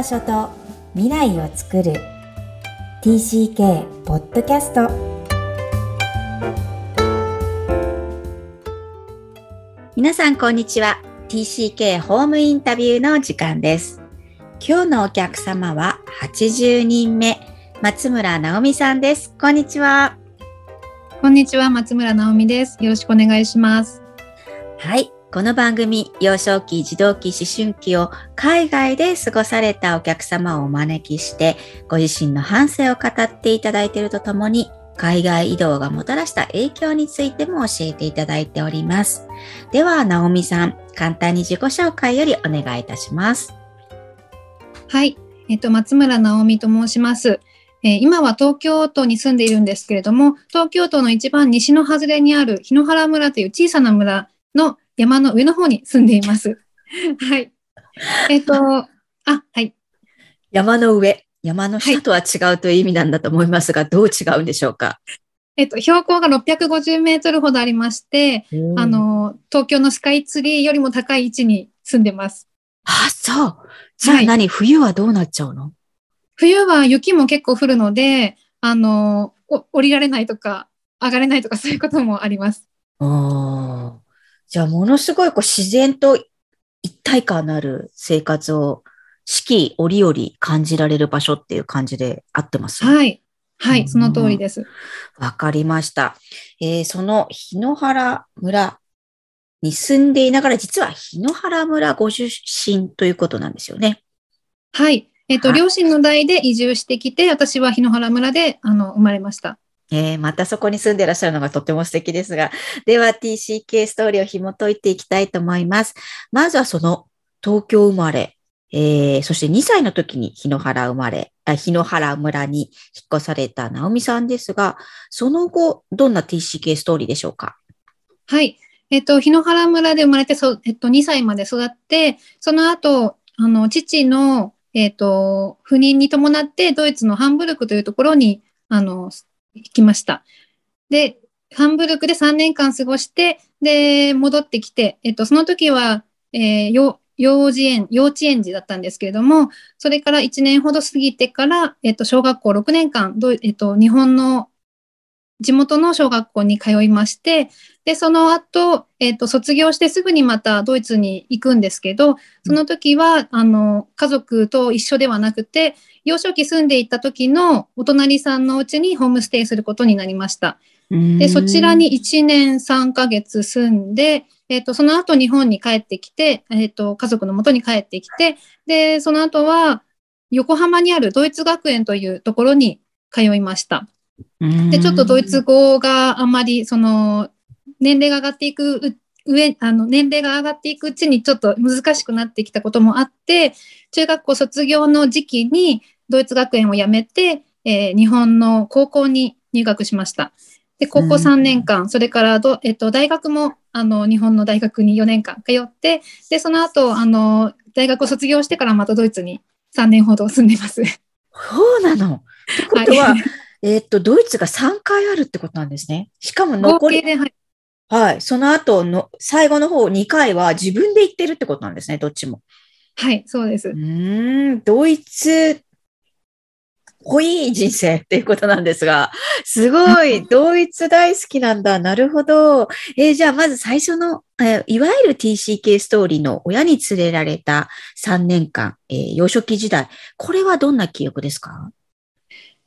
場所と未来を作る。TCK ポッドキャスト皆さんこんにちは。TCK ホームインタビューの時間です。今日のお客様は80人目松村直美さんです。こんにちは。こんにちは松村直美です。よろしくお願いします。はいこの番組、幼少期、児童期、思春期を海外で過ごされたお客様をお招きして、ご自身の反省を語っていただいているとともに、海外移動がもたらした影響についても教えていただいております。では、ナオミさん、簡単に自己紹介よりお願いいたします。はい。えっと、松村直美と申します。えー、今は東京都に住んでいるんですけれども、東京都の一番西の外れにある日野原村という小さな村の山の上の方に住んでいます。はい。えっ、ー、と、あ、はい。山の上、山の下とは違うという意味なんだと思いますが、はい、どう違うんでしょうか？えっと、標高が650メートルほどありまして、あの、東京のスカイツリーよりも高い位置に住んでます。あ、そう。じゃあ何、はい、冬はどうなっちゃうの？冬は雪も結構降るので、あの、降りられないとか、上がれないとかそういうこともあります。ああ。じゃあ、ものすごいこう自然と一体感のある生活を四季折々感じられる場所っていう感じで合ってます？はい。はい、その通りです。わかりました。えー、その日野原村に住んでいながら、実は日野原村ご出身ということなんですよね。はい。えっ、ー、と、両親の代で移住してきて、私は日野原村で、あの、生まれました。えー、またそこに住んでらっしゃるのがとっても素敵ですが、では TCK ストーリーを紐解いていきたいと思います。まずはその東京生まれ、えー、そして2歳の時に日野原生まれ、日野原村に引っ越された直美さんですが、その後、どんな TCK ストーリーでしょうか？はい。えっと、日野原村で生まれて、そえっと、2歳まで育って、その後、あの、父の、えっと、赴任に伴って、ドイツのハンブルクというところに、あの、行きました。で、ハンブルクで3年間過ごして、で、戻ってきて、えっと、その時は、えー、幼児園、幼稚園児だったんですけれども、それから1年ほど過ぎてから、えっと、小学校6年間、えっと、日本の地元の小学校に通いまして、で、その後、えっ、と、卒業してすぐにまたドイツに行くんですけど、その時は、あの、家族と一緒ではなくて、幼少期住んでいた時のお隣さんのうちにホームステイすることになりました。で、そちらに1年3ヶ月住んで、えっ、と、その後日本に帰ってきて、えっ、と、家族の元に帰ってきて、で、その後は横浜にあるドイツ学園というところに通いました。で、ちょっとドイツ語があんまり、その、年齢が上がっていく上、あの、年齢が上がっていくうちにちょっと難しくなってきたこともあって、中学校卒業の時期にドイツ学園を辞めて、えー、日本の高校に入学しました。で、高校3年間、それからど、えっと、大学も、あの、日本の大学に4年間通って、で、その後、あの、大学を卒業してからまたドイツに3年ほど住んでます。そうなの？ってことは、はいえっと、ドイツが3回あるってことなんですね。しかも残り、はい、はい。その後の、最後の方2回は自分で行ってるってことなんですね、どっちも。はい、そうです。うん、ドイツ、濃い人生っていうことなんですが、すごい、ドイツ大好きなんだ。なるほど。えー、じゃあ、まず最初の、えー、いわゆる TCK ストーリーの親に連れられた3年間、えー、幼少期時代。これはどんな記憶ですか？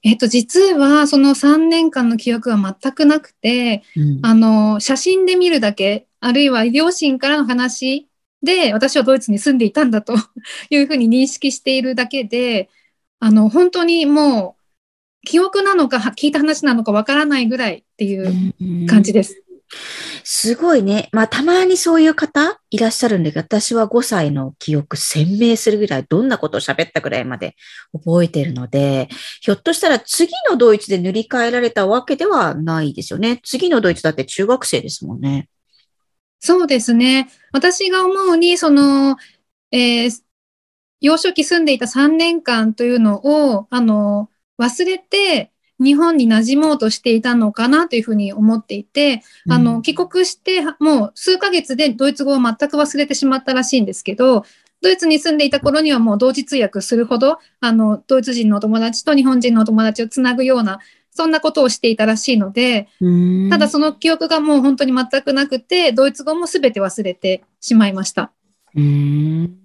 えっと、実はその3年間の記憶は全くなくて、うん、あの、写真で見るだけ、あるいは両親からの話で、私はドイツに住んでいたんだと いうふうに認識しているだけで、あの、本当にもう、記憶なのか聞いた話なのかわからないぐらいっていう感じです。すごいね。まあ、たまにそういう方いらっしゃるんで、私は5歳の記憶鮮明するぐらい、どんなことを喋ったぐらいまで覚えてるので、ひょっとしたら次のドイツで塗り替えられたわけではないですよね。次のドイツだって中学生ですもんね。そうですね。私が思うに、その、えー、幼少期住んでいた3年間というのを、あの、忘れて、日本に馴染もうとしていたのかなというふうに思っていて、あの、帰国してもう数ヶ月でドイツ語を全く忘れてしまったらしいんですけど、ドイツに住んでいた頃にはもう同時通訳するほど、あの、ドイツ人のお友達と日本人のお友達をつなぐような、そんなことをしていたらしいので、ただその記憶がもう本当に全くなくて、ドイツ語も全て忘れてしまいました。うん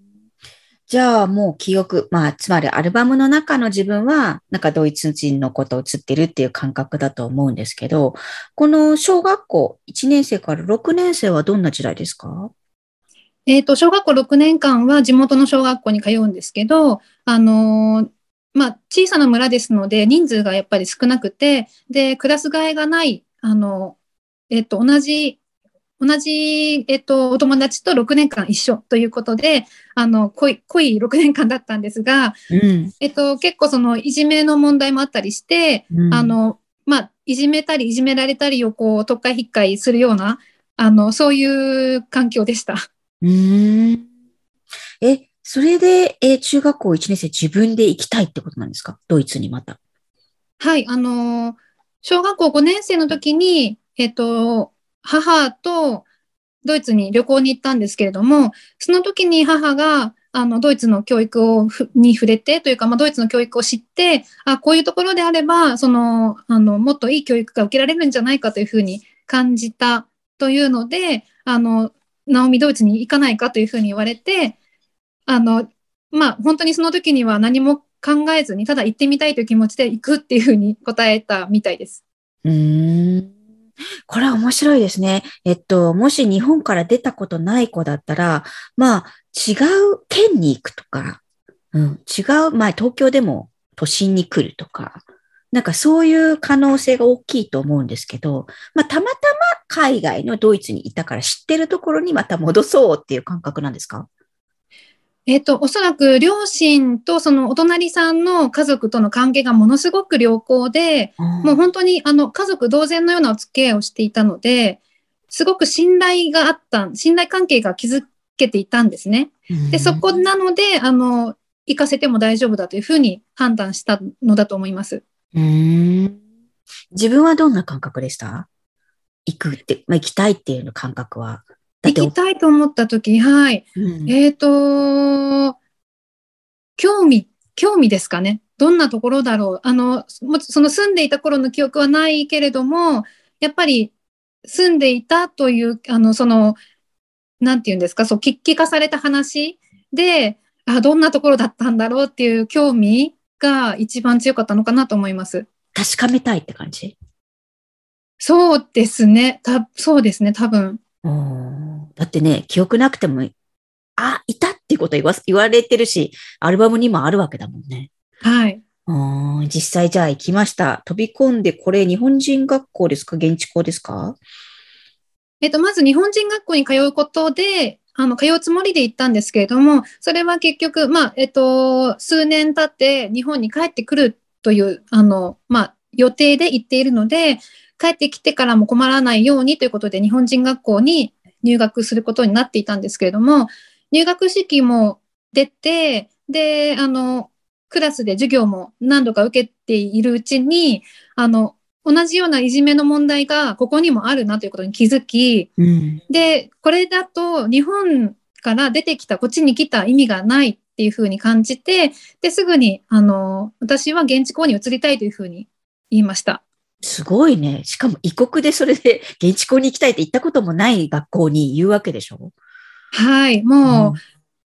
じゃあもう記憶、まあ、つまりアルバムの中の自分は、なんかドイツ人のことを映ってるっていう感覚だと思うんですけど、この小学校1年生から6年生はどんな時代ですか？えっ、ー、と、小学校6年間は地元の小学校に通うんですけど、あのー、まあ、小さな村ですので、人数がやっぱり少なくて、で、クラス替えがない、あの、えっ、と、同じ同じ、えっと、お友達と6年間一緒ということで、あの、濃い、濃い6年間だったんですが、うん、えっと、結構その、いじめの問題もあったりして、うん、あの、まあ、いじめたり、いじめられたりをこう、特会引っかいするような、あの、そういう環境でした。うん。え、それで、え、中学校1年生自分で行きたいってことなんですか？ドイツにまた。はい、あの、小学校5年生の時に、えっと、母とドイツに旅行に行ったんですけれども、その時に母が、あの、ドイツの教育をに触れてというか、まあ、ドイツの教育を知って、あ、こういうところであれば、その、あの、もっといい教育が受けられるんじゃないかというふうに感じたというので、あの、ナオミドイツに行かないかというふうに言われて、あの、まあ、本当にその時には何も考えずに、ただ行ってみたいという気持ちで行くっていうふうに答えたみたいです。うん。これは面白いですね。えっと、もし日本から出たことない子だったら、まあ、違う県に行くとか、うん、違う、まあ、東京でも都心に来るとか、なんかそういう可能性が大きいと思うんですけど、まあ、たまたま海外のドイツにいたから知ってるところにまた戻そうっていう感覚なんですか？えっ、と、おそらく両親とそのお隣さんの家族との関係がものすごく良好で、うん、もう本当にあの家族同然のようなお付き合いをしていたので、すごく信頼があった、信頼関係が築けていたんですね。で、そこなので、あの、行かせても大丈夫だというふうに判断したのだと思います。うん自分はどんな感覚でした？行くって、まあ、行きたいっていうの感覚は。行きたいと思った時、はい。うん、えっ、ー、と、興味、興味ですかね。どんなところだろう。あの、もその住んでいた頃の記憶はないけれども、やっぱり住んでいたという、あの、その、なんて言うんですか、そう、聞聞かされた話で、あ、どんなところだったんだろうっていう興味が一番強かったのかなと思います。確かめたいって感じ？そうですね。た、そうですね、多分。だってね、記憶なくても、あ、いたっていうこと言わ言われてるし、アルバムにもあるわけだもんね。はい。実際じゃあ行きました。飛び込んで、これ日本人学校ですか？現地校ですか？えっと、まず日本人学校に通うことで、あの、通うつもりで行ったんですけれども、それは結局、まあ、えっと、数年経って日本に帰ってくるという、あの、まあ、予定で行っているので、帰ってきてからも困らないようにということで日本人学校に入学することになっていたんですけれども、入学式も出て、で、あの、クラスで授業も何度か受けているうちに、あの、同じようないじめの問題がここにもあるなということに気づき、うん、で、これだと日本から出てきた、こっちに来た意味がないっていうふうに感じて、で、すぐに、あの、私は現地校に移りたいというふうに言いました。すごいね。しかも異国でそれで 現地校に行きたいって行ったこともない学校に言うわけでしょ？はい。もう、うん、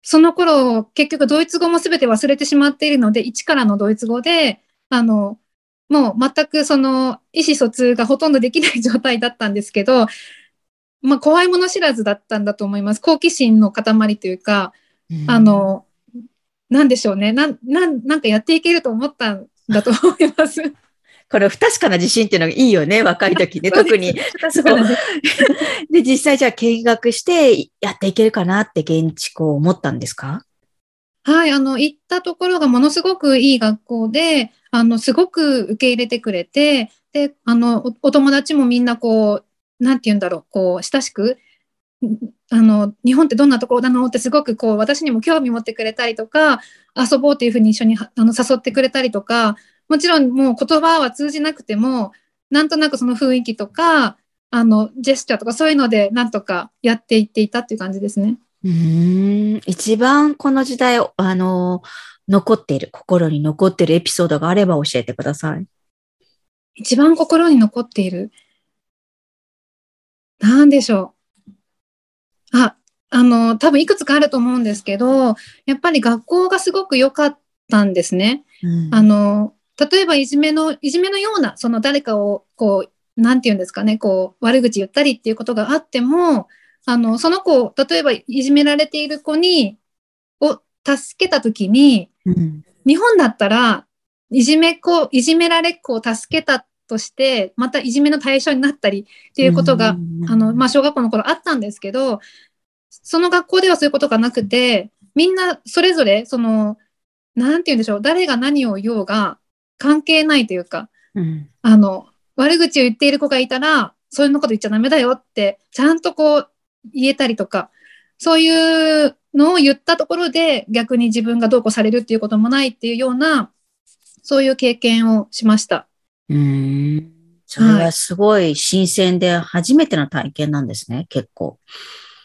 その頃、結局ドイツ語も全て忘れてしまっているので、一からのドイツ語で、あの、もう全くその意思疎通がほとんどできない状態だったんですけど、まあ怖いもの知らずだったんだと思います。好奇心の塊というか、うん、あの、なんでしょうね。なん、なん、なんかやっていけると思ったんだと思います。これ不確かな自信っていうのがいいよね、若い時ね、特に。そう。で、実際じゃあ見学してやっていけるかなって現地校思ったんですか？はい、あの、行ったところがものすごくいい学校で、あの、すごく受け入れてくれて、で、あの、おお友達もみんなこう、なんて言うんだろう、こう、親しく、あの、日本ってどんなところなのってすごくこう、私にも興味持ってくれたりとか、遊ぼうっていうふうに一緒にあの誘ってくれたりとか、もちろんもう言葉は通じなくても、なんとなくその雰囲気とか、あの、ジェスチャーとかそういうので、なんとかやっていっていたっていう感じですね。うん一番この時代、あの、残っている、心に残っているエピソードがあれば教えてください。一番心に残っている？なんでしょう。あ、あの、多分いくつかあると思うんですけど、やっぱり学校がすごく良かったんですね。うんあの、例えばいじめの、いじめのような、その誰かを、こう、なんて言うんですかね、こう、悪口言ったりっていうことがあっても、あの、その子、例えばいじめられている子に、を助けたときに、うん。日本だったら、いじめっ子、いじめられっ子を助けたとして、またいじめの対象になったりっていうことが、あの、まあ、小学校の頃あったんですけど、その学校ではそういうことがなくて、みんなそれぞれ、その、なんて言うんでしょう、誰が何を言おうが関係ないというか、うんあの、悪口を言っている子がいたら、そういうのこと言っちゃダメだよって、ちゃんとこう言えたりとか、そういうのを言ったところで逆に自分がどうこうされるっていうこともないっていうような、そういう経験をしました。うんそれはすごい新鮮で初めての体験なんですね、結構。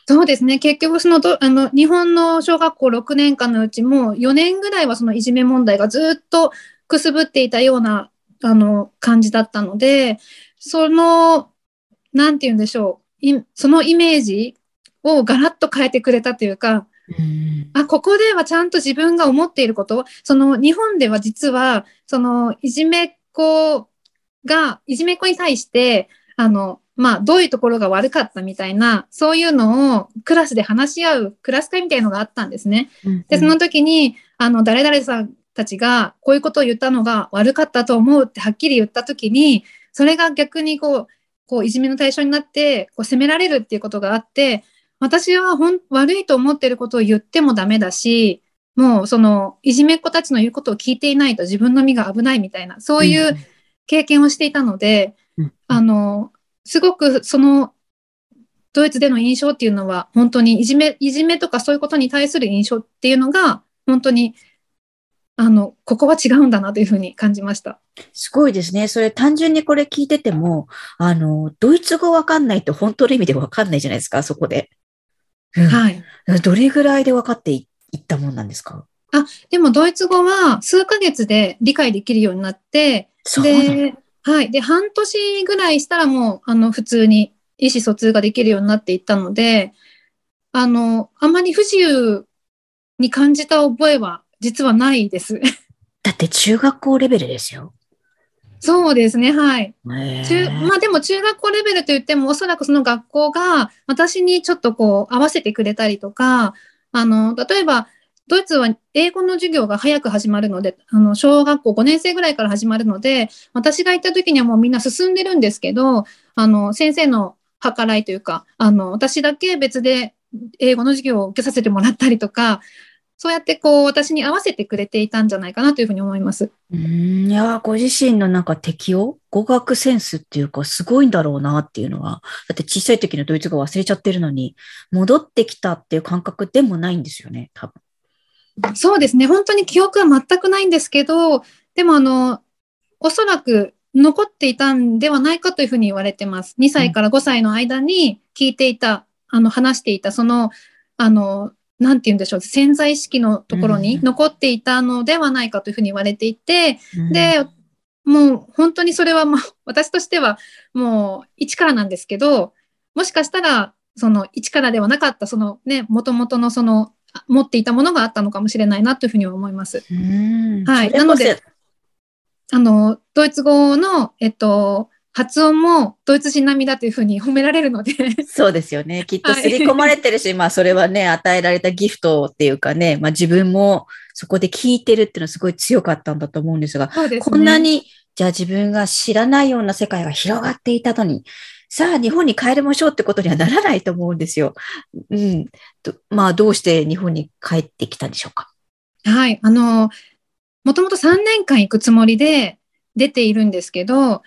そうですね。結局、そのど、あの、日本の小学校6年間のうちも4年ぐらいはそのいじめ問題がずっとくすぶっていたような、あの、感じだったので、その、なんて言うんでしょう。いそのイメージをガラッと変えてくれたというか、うんあ、ここではちゃんと自分が思っていること、その日本では実は、そのいじめっ子が、いじめっ子に対して、あの、まあ、どういうところが悪かったみたいな、そういうのをクラスで話し合うクラス会みたいなのがあったんですね。で、その時に、あの、誰々さんたちがこういうことを言ったのが悪かったと思うってはっきり言った時に、それが逆にこう、こういじめの対象になって、こう責められるっていうことがあって、私はほん悪いと思ってることを言ってもダメだし、もうそのいじめっ子たちの言うことを聞いていないと自分の身が危ないみたいな、そういう経験をしていたので、うん。あの、すごくそのドイツでの印象っていうのは本当にいじめ、いじめとかそういうことに対する印象っていうのが本当にあの、ここは違うんだなというふうに感じました。すごいですね。それ単純にこれ聞いてても、あの、ドイツ語わかんないと本当の意味でわかんないじゃないですか、そこで。うんはい。どれぐらいで分かっていいったもんなんですか？でもドイツ語は数ヶ月で理解できるようになって、で、はい。で、半年ぐらいしたらもう、あの、普通に意思疎通ができるようになっていったので、あの、あまり不自由に感じた覚えは実はないです。だって中学校レベルですよ。そうですね、はい。中まあでも中学校レベルと言ってもおそらくその学校が私にちょっとこう合わせてくれたりとか、あの、例えばドイツは英語の授業が早く始まるので、あの、小学校5年生ぐらいから始まるので、私が行った時にはもうみんな進んでるんですけど、あの、先生の計らいというか、あの、私だけ別で英語の授業を受けさせてもらったりとか、そうやってこう私に合わせてくれていたんじゃないかなというふうに思います。うーん、いやー、ご自身のなんか適応？語学センスっていうか、すごいんだろうなっていうのは、だって小さい時のドイツ語忘れちゃってるのに、戻ってきたっていう感覚でもないんですよね、多分。そうですね。本当に記憶は全くないんですけど、でもあの、おそらく残っていたんではないかというふうに言われてます。2歳から5歳の間に聞いていた、あの、話していた、その、あの、なんて言うんでしょう、潜在意識のところにうん残っていたのではないかというふうに言われていて、うん、で、もう本当にそれはまあ、私としてはもう一からなんですけど、もしかしたら、その一からではなかった、そのね、もともとのその、あ持っていたものがあったのかもしれないなというふうには思います。はい。なのであの、ドイツ語の、えっと、発音もドイツ人並みだというふうに褒められるので、そうですよね。きっとはい刷り込まれてるし、まあそれはね、与えられたギフトっていうかね、まあ自分もそこで聞いてるっていうのはすごい強かったんだと思うんですが、すね。こんなに、じゃあ自分が知らないような世界が広がっていたのに、さあ日本に帰りましょうってことにはならないと思うんですよ。うん。とまあどうして日本に帰ってきたんでしょうか？はい。あの、もともと3年間行くつもりで出ているんですけど、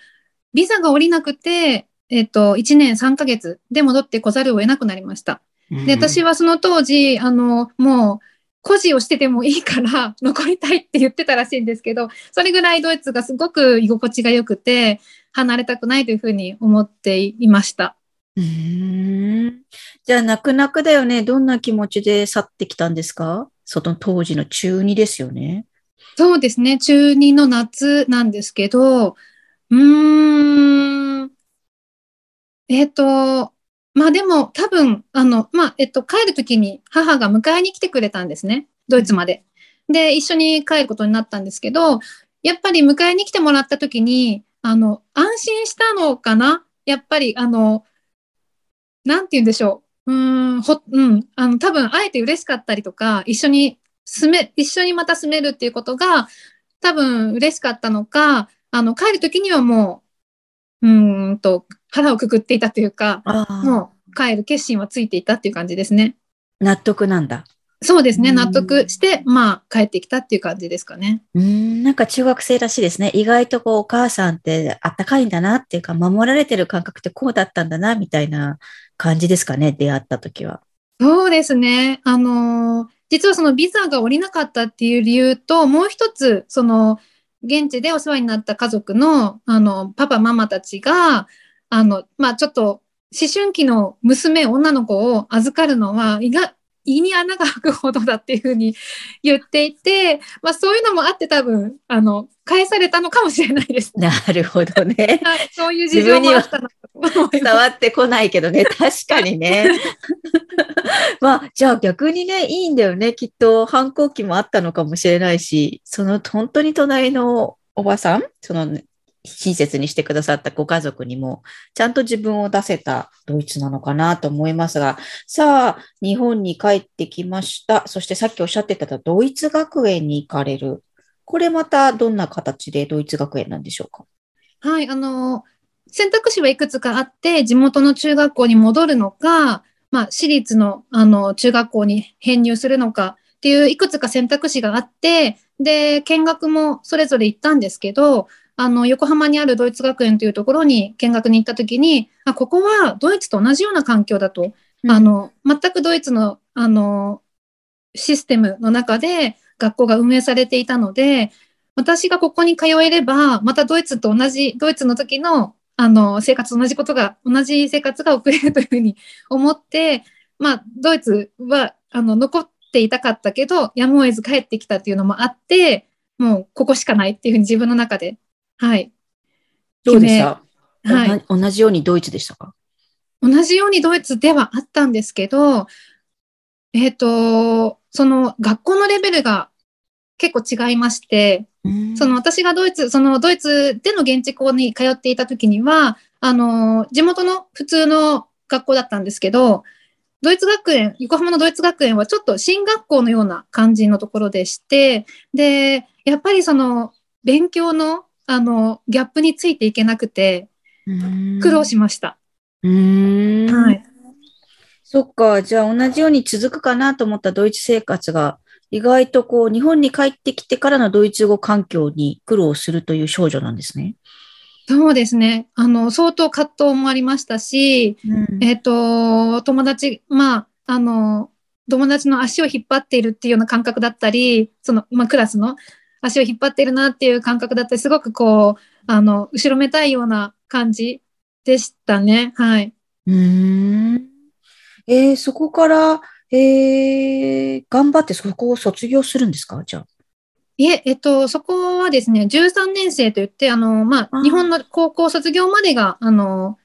ビザが下りなくて、えっと、1年3ヶ月で戻ってこざるを得なくなりました。で、私は、はその当時、あの、もう、孤児をしててもいいから 残りたいって言ってたらしいんですけど、それぐらいドイツがすごく居心地が良くて、離れたくないというふうに思っていました。うーん。じゃあ、泣く泣くだよね。どんな気持ちで去ってきたんですか？その当時の中2ですよね。そうですね。中2の夏なんですけど、うん。えっと、まあでも多分、あの、まあ、えっと、帰るときに母が迎えに来てくれたんですね。ドイツまで。で、一緒に帰ることになったんですけど、やっぱり迎えに来てもらったときに、あの、安心したのかな？やっぱり、あの、なんて言うんでしょう。うん、ほ、うん、あの、多分、あえて嬉しかったりとか、一緒に住め、一緒にまた住めるっていうことが、多分嬉しかったのか、あの、帰るときにはもう、うーんと、腹をくくっていたというか、もう帰る決心はついていたっていう感じですね。納得なんだ。そうですね。うん納得して、まあ、帰ってきたっていう感じですかね。うーん、なんか中学生らしいですね。意外とこう、お母さんってあったかいんだなっていうか、守られてる感覚ってこうだったんだな、みたいな感じですかね。出会った時は。そうですね。あのー実はそのビザが下りなかったっていう理由と、もう一つ、その、現地でお世話になった家族の、あの、パパ、ママたちが、あの、まあ、ちょっと、思春期の娘、女の子を預かるのは、意外、胃に穴が開くほどだっていうふうに言っていて、まあ、そういうのもあって多分、あの、返されたのかもしれないです。なるほどね。はい、そういう事情もあったのかと思います伝わってこないけどね。確かにね。まあ、じゃあ逆にね、いいんだよね。きっと反抗期もあったのかもしれないし、その本当に隣のおばさん、その親切にしてくださったご家族にも、ちゃんと自分を出せたドイツなのかなと思いますが、さあ、日本に帰ってきました。そしてさっきおっしゃってたドイツ学園に行かれる。これまたどんな形でドイツ学園なんでしょうか？はい、あの、選択肢はいくつかあって、地元の中学校に戻るのか、まあ、私立の、あの、中学校に編入するのかっていういくつか選択肢があって、で、見学もそれぞれ行ったんですけど、あの、横浜にあるドイツ学園というところに見学に行ったときに、あ、ここはドイツと同じような環境だと。あ、の、全くドイツの、あの、システムの中で学校が運営されていたので、私がここに通えれば、またドイツと同じ、ドイツの時の、あの、生活と同じことが、同じ生活が送れるというふうに 思って、まあ、ドイツは、あの、残っていたかったけど、やむを得ず帰ってきたっていうのもあって、もうここしかないっていうふうに自分の中で、はい。どうでした、はい。同じようにドイツでしたか？同じようにドイツではあったんですけど、えっ、と、その学校のレベルが結構違いまして、その私がドイツ、そのドイツでの現地校に通っていた時には、あの、地元の普通の学校だったんですけど、ドイツ学園、横浜のドイツ学園はちょっと進学校のような感じのところでして、で、やっぱりその勉強のあのギャップについていけなくて苦労しました。うーん。はい。そっか。じゃあ同じように続くかなと思ったドイツ生活が、意外とこう、日本に帰ってきてからのドイツ語環境に苦労するという少女なんですね。そうですね。あの、相当葛藤もありましたし、うんえっ、と、友達、まあ、あの、友達の足を引っ張っているっていうような感覚だったり、その、まあ、クラスの足を引っ張っているなっていう感覚だったり、すごくこう、あの、後ろめたいような感じでしたね。はい。うーん。えーそこから、えー頑張ってそこを卒業するんですか？じゃあ。いえ、えっと、そこはですね、13年生といって、あの、まあ、日本の高校卒業までが、あの、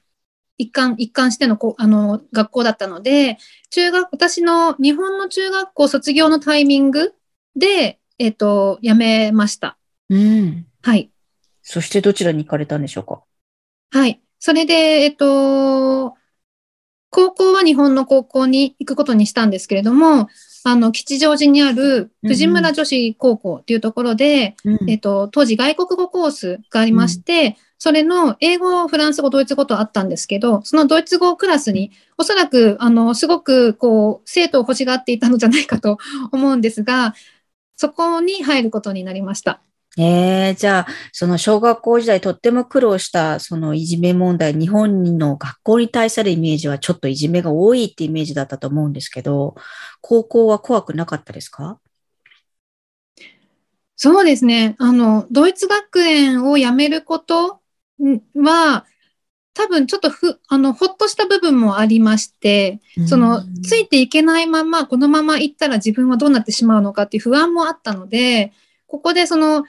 一貫、一貫してのこう、あの、学校だったので、中学、私の日本の中学校卒業のタイミングで、えっと、辞めました。うん。はい。そしてどちらに行かれたんでしょうか？はい。それで、えっと、高校は日本の高校に行くことにしたんですけれども、あの、吉祥寺にある藤村女子高校っていうところで、うんえっと、当時外国語コースがありまして、それの英語、フランス語、ドイツ語とあったんですけど、そのドイツ語クラスに、おそらく、あの、すごく、こう、生徒を欲しがっていたのじゃないかと思うんですが、そこに入ることになりました。えー、じゃあ、その小学校時代とっても苦労したそのいじめ問題、日本の学校に対するイメージはちょっといじめが多いってイメージだったと思うんですけど、高校は怖くなかったですか？そうですね。あの、ドイツ学園を辞めることんは、多分ちょっとふ、あの、ほっとした部分もありまして、その、ついていけないまま、このまま行ったら自分はどうなってしまうのかっていう不安もあったので、ここでその、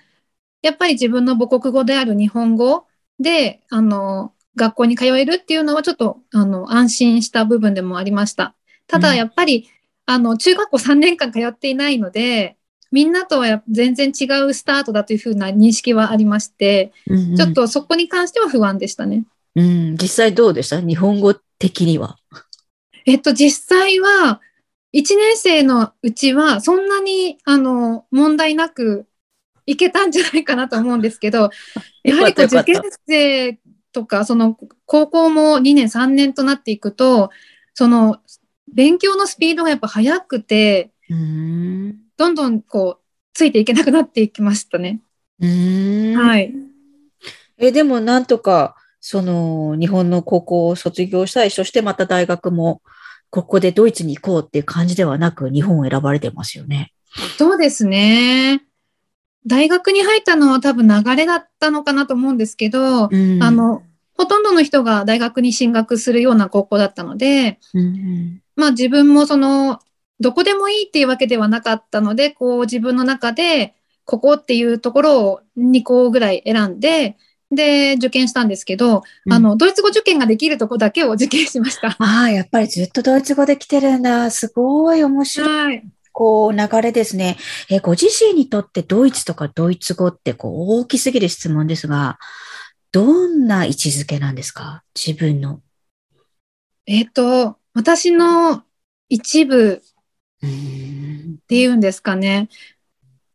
やっぱり自分の母国語である日本語で、あの、学校に通えるっていうのはちょっと、あの、安心した部分でもありました。ただ、うんやっぱり、あの、中学校3年間通っていないので、みんなとは全然違うスタートだというふうな認識はありまして、うんうんちょっとそこに関しては不安でしたね。うん、実際どうでした？日本語的には。えっと、実際は、1年生のうちは、そんなに、あの、問題なくいけたんじゃないかなと思うんですけど、やはりこう受験生とか、その、高校も2年、3年となっていくと、その、勉強のスピードがやっぱ速くて、うん。どんどんこう、ついていけなくなっていきましたね。うん。はい。え、でもなんとか、その、日本の高校を卒業したい、そしてまた大学も、ここでドイツに行こうっていう感じではなく、日本を選ばれてますよね。そうですね。大学に入ったのは多分流れだったのかなと思うんですけど、うんあ、の、ほとんどの人が大学に進学するような高校だったので、うんまあ自分もその、どこでもいいっていうわけではなかったので、こう自分の中で、ここっていうところを2校ぐらい選んで、で、受験したんですけど、うんあの、ドイツ語受験ができるとこだけを受験しました。ああ、やっぱりずっとドイツ語で来てるんだ。すごい面白い、はい。こう、流れですね。え、ご自身にとってドイツとかドイツ語って、こう、大きすぎる質問ですが、どんな位置づけなんですか？自分の。えっ、と、私の一部うんっていうんですかね。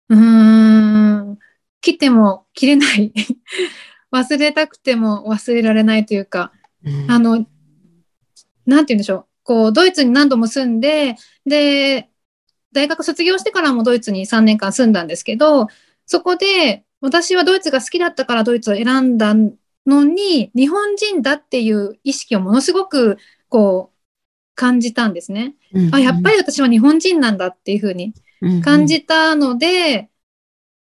うーん。切っても切れない。忘れたくても忘れられないというか、うんあの、なんて言うんでしょう。こう、ドイツに何度も住んで、で、大学卒業してからもドイツに3年間住んだんですけど、そこで私はドイツが好きだったからドイツを選んだのに、日本人だっていう意識をものすごく、こう、感じたんですね。あ、やっぱり私は日本人なんだっていうふうに感じたので、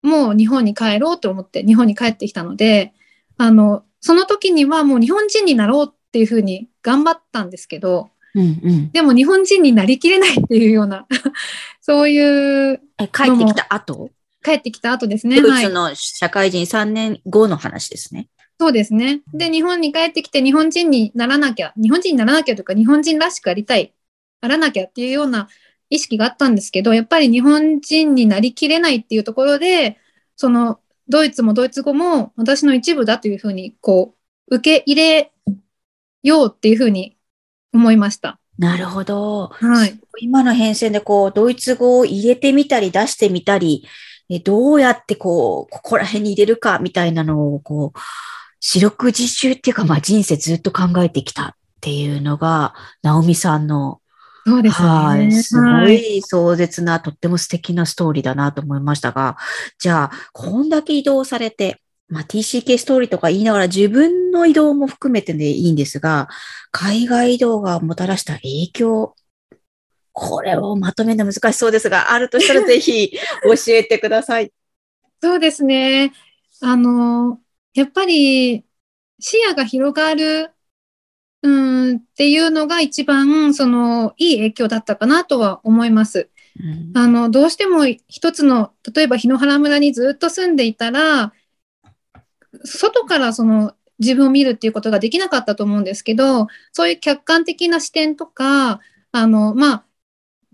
もう日本に帰ろうと思って日本に帰ってきたので、あの、その時にはもう日本人になろうっていうふうに頑張ったんですけど、うんうんでも日本人になりきれないっていうような、そういう、え、帰ってきた後？帰ってきた後ですね。はいドイツ。の社会人3年後の話ですね。そうですね。で、日本に帰ってきて日本人にならなきゃ、日本人にならなきゃというか、日本人らしくありたい、あらなきゃっていうような意識があったんですけど、やっぱり日本人になりきれないっていうところで、その、ドイツもドイツ語も私の一部だというふうに、こう、受け入れようっていうふうに思いました。なるほど。はい。今の変遷でこう、ドイツ語を入れてみたり出してみたり、えどうやってこう、ここら辺に入れるかみたいなのをこう、四六時中っていうか、まあ人生ずっと考えてきたっていうのが、直美さんの、そうですね。はい、すごはいい壮絶な、とっても素敵なストーリーだなと思いましたが、じゃあ、こんだけ移動されて、まあ TCK ストーリーとか言いながら自分の移動も含めてでいいんですが、海外移動がもたらした影響、これをまとめるの難しそうですが、あるとしたら ぜひ教えてください。そうですね。あの、やっぱり視野が広がる、うん、っていうのが一番、その、いい影響だったかなとは思います。うんあの、どうしても一つの、例えば檜原村にずっと住んでいたら、外からその自分を見るっていうことができなかったと思うんですけど、そういう客観的な視点とか、あの、まあ、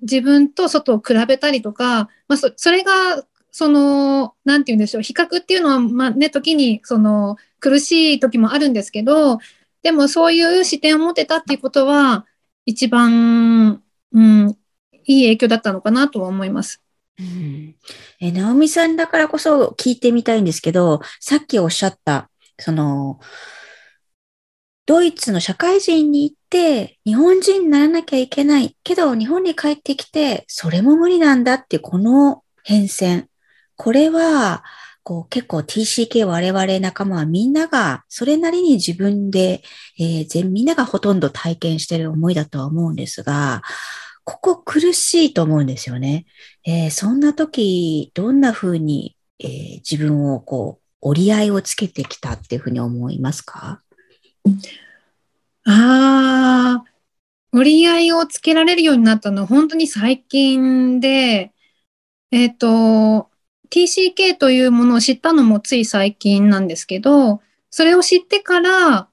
自分と外を比べたりとか、まあ、そそれが、その、なんて言うんでしょう、比較っていうのは、まあね、時に、その、苦しい時もあるんですけど、でもそういう視点を持てたっていうことは、一番、うん、いい影響だったのかなとは思います。うんえ、直美さんだからこそ聞いてみたいんですけど、さっきおっしゃった、その、ドイツの社会人に行って、日本人にならなきゃいけないけど、日本に帰ってきて、それも無理なんだって、この変遷。これは、こう結構 TCK 我々仲間はみんなが、それなりに自分で、えー全みんながほとんど体験してる思いだとは思うんですが、ここ苦しいと思うんですよね。えーそんな時、どんな風に、えー自分をこう、折り合いをつけてきたっていうふうに思いますか？ああ、折り合いをつけられるようになったのは本当に最近で、えっ、と、TCK というものを知ったのもつい最近なんですけど、それを知ってから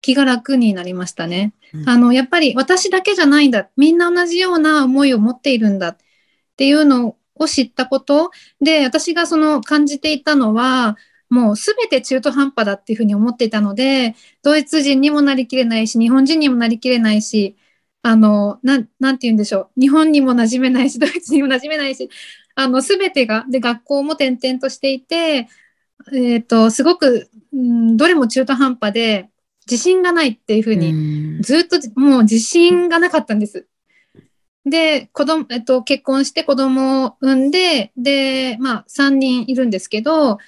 気が楽になりましたね。うんあの、やっぱり私だけじゃないんだ。みんな同じような思いを持っているんだっていうのを知ったことで、私がその感じていたのは、もうすべて中途半端だっていうふうに思っていたので、ドイツ人にもなりきれないし、日本人にもなりきれないし、あの、なん、なんて言うんでしょう。日本にも馴染めないし、ドイツにも馴染めないし、あの、すべてが、で、学校も転々としていて、えっ、と、すごく、うん、どれも中途半端で、自信がないっていうふうに、うんずっともう自信がなかったんです。で、子供、えっと、結婚して子供を産んで、で、まあ、3人いるんですけど、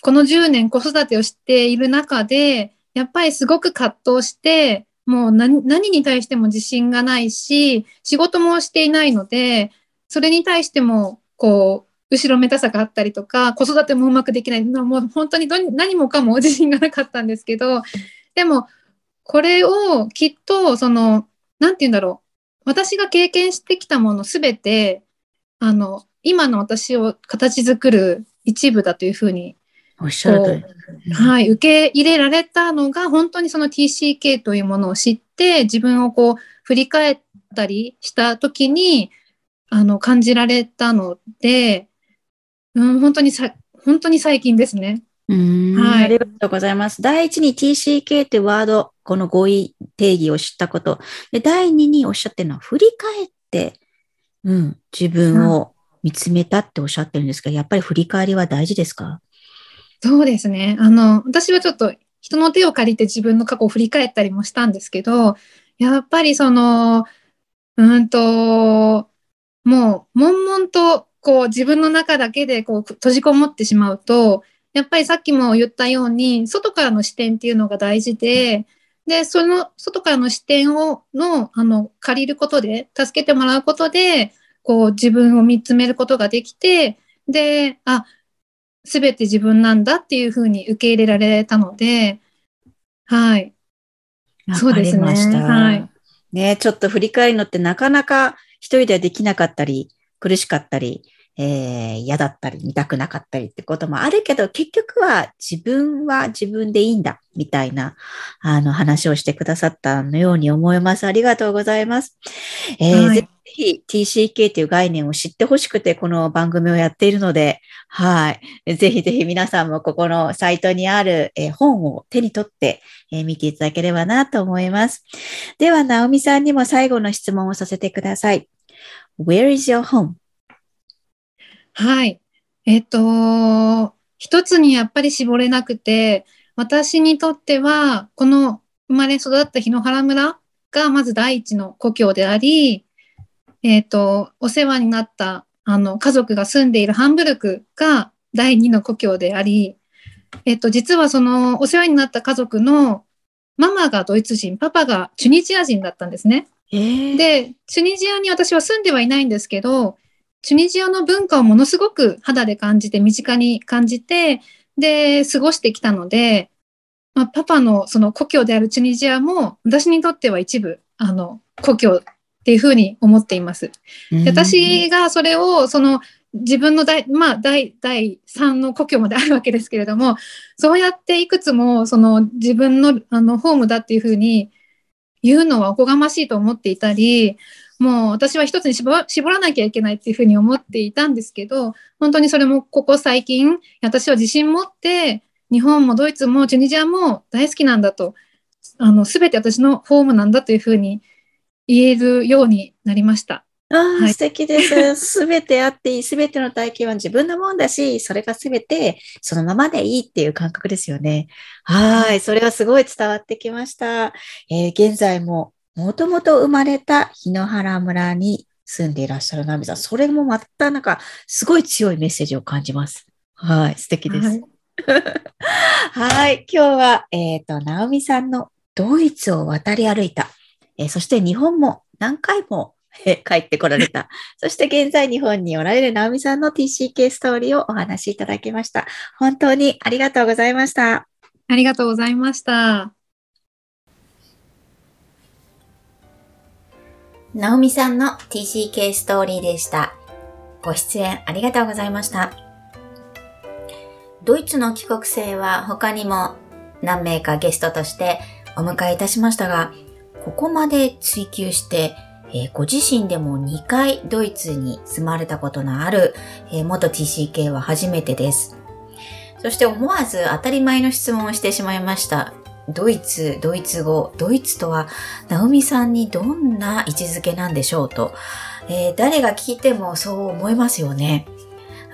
この10年子育てをしている中で、やっぱりすごく葛藤して、もう何何に対しても自信がないし、仕事もしていないので、それに対しても、こう、後ろめたさがあったりとか、子育てもうまくできない、もう本当に何もかも自信がなかったんですけど、でも、これをきっと、その、なんて言うんだろう。私が経験してきたものすべて、あの、今の私を形作る一部だというふうに、おっしゃる。はい、受け入れられたのが、本当にその TCK というものを知って、自分をこう、振り返ったりしたときに、あの、感じられたので、うん、本当にさ、本当に最近ですね。はいありがとうございます。第一に TCK というワード、この語彙定義を知ったこと。で、第二におっしゃってるのは、振り返って、うん、自分を見つめたっておっしゃってるんですが、やっぱり振り返りは大事ですか？そうですね。あの、私はちょっと人の手を借りて自分の過去を振り返ったりもしたんですけど、やっぱりその、うーんと、もう、悶々と、こう、自分の中だけで、こう、閉じこもってしまうと、やっぱりさっきも言ったように、外からの視点っていうのが大事で、で、その外からの視点を、の、あの、借りることで、助けてもらうことで、こう、自分を見つめることができて、で、あ、すべて自分なんだっていうふうに受け入れられたので、はい。そうですね。はいね、ちょっと振り返るのってなかなか一人ではできなかったり、苦しかったり、えー嫌だったり、見たくなかったりってこともあるけど、結局は自分は自分でいいんだ、みたいな、あの話をしてくださったのように思います。ありがとうございます。えーはいぜひ TCK という概念を知ってほしくて、この番組をやっているので、はい。ぜひぜひ皆さんもここのサイトにある、えー本を手に取って、えー見ていただければなと思います。では、ナオミさんにも最後の質問をさせてください。Where is your home? はい。えっと、一つにやっぱり絞れなくて、私にとっては、この生まれ育った檜原村がまず第一の故郷であり、えっと、お世話になった、あの、家族が住んでいるハンブルクが第二の故郷であり、えっと、実はその、お世話になった家族のママがドイツ人、パパがチュニジア人だったんですね。えー、で、チュニジアに私は住んではいないんですけど、チュニジアの文化をものすごく肌で感じて、身近に感じて、で、過ごしてきたので、まあ、パパのその故郷であるチュニジアも、私にとっては一部、あの、故郷っていうふうに思っています。うんで私がそれを、その、自分の第、まあ、第、第3の故郷まであるわけですけれども、そうやっていくつも、その、自分の、あの、ホームだっていうふうに言うのはおこがましいと思っていたり、もう私は一つに絞らなきゃいけないっていうふうに思っていたんですけど、本当にそれもここ最近、私は自信持って、日本もドイツもチュニジアも大好きなんだと、あの、すべて私のホームなんだというふうに言えるようになりました。ああ、はい素敵です。すべてあっていい、すべての体験は自分のもんだし、それがすべてそのままでいいっていう感覚ですよね。はい。それはすごい伝わってきました。えー現在も、もともと生まれた檜原村に住んでいらっしゃるナミさん。それもまたなんか、すごい強いメッセージを感じます。はい。素敵です。はい はい。今日は、えっ、と、ナオミさんのドイツを渡り歩いた。えーそして日本も何回も、えー帰ってこられた。そして現在日本におられるナオミさんの TCK ストーリーをお話しいただきました。本当にありがとうございました。ありがとうございました。ナオミさんの TCK ストーリーでした。ご出演ありがとうございました。ドイツの帰国生は他にも何名かゲストとしてお迎えいたしましたが、ここまで追求して、えー、ご自身でも2回ドイツに住まれたことのある、えー、元 TCK は初めてです。そして思わず当たり前の質問をしてしまいました。ドイツ、ドイツ語、ドイツとは、ナオミさんにどんな位置づけなんでしょうと、えー、誰が聞いてもそう思いますよね。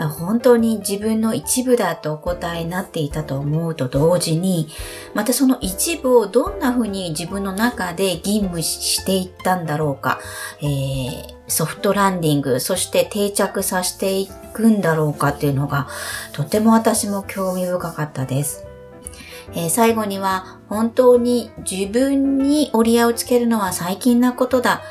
本当に自分の一部だとお答えになっていたと思うと同時に、またその一部をどんな風に自分の中で吟務していったんだろうか、えー、ソフトランディング、そして定着させていくんだろうかっていうのが、とても私も興味深かったです。えー、最後には本当に自分に折り合いをつけるのは最近なことだ。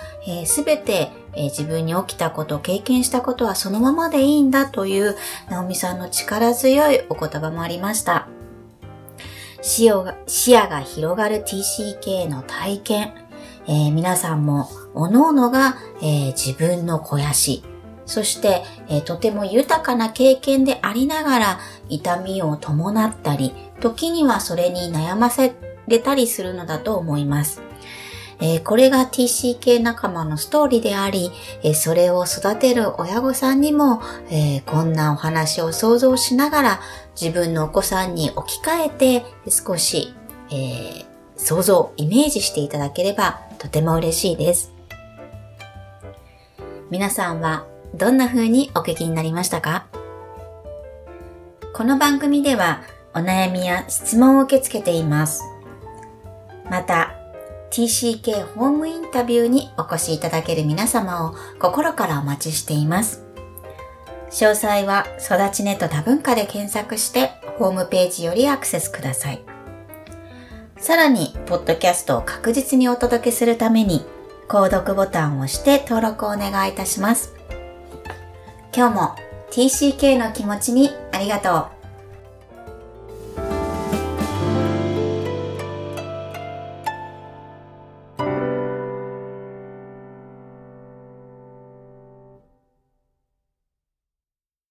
す、え、べ、て、えー、自分に起きたこと、経験したことはそのままでいいんだという、ナオミさんの力強いお言葉もありました。視野が視野が広がる TCK の体験、えー、皆さんも各々が、えー、自分の肥やし、そして、えー、とても豊かな経験でありながら痛みを伴ったり、時にはそれに悩ませれたりするのだと思います。えー、これが TCK 仲間のストーリーであり、えー、それを育てる親御さんにも、えー、こんなお話を想像しながら自分のお子さんに置き換えて少し、え想像、イメージしていただければとても嬉しいです。皆さんはどんな風にお聞きになりましたか？この番組ではお悩みや質問を受け付けています。また、TCK ホームインタビューにお越しいただける皆様を心からお待ちしています。詳細は育ちネット多文化で検索してホームページよりアクセスください。さらに、ポッドキャストを確実にお届けするために、購読ボタンを押して登録をお願いいたします。今日も TCK の気持ちにありがとう。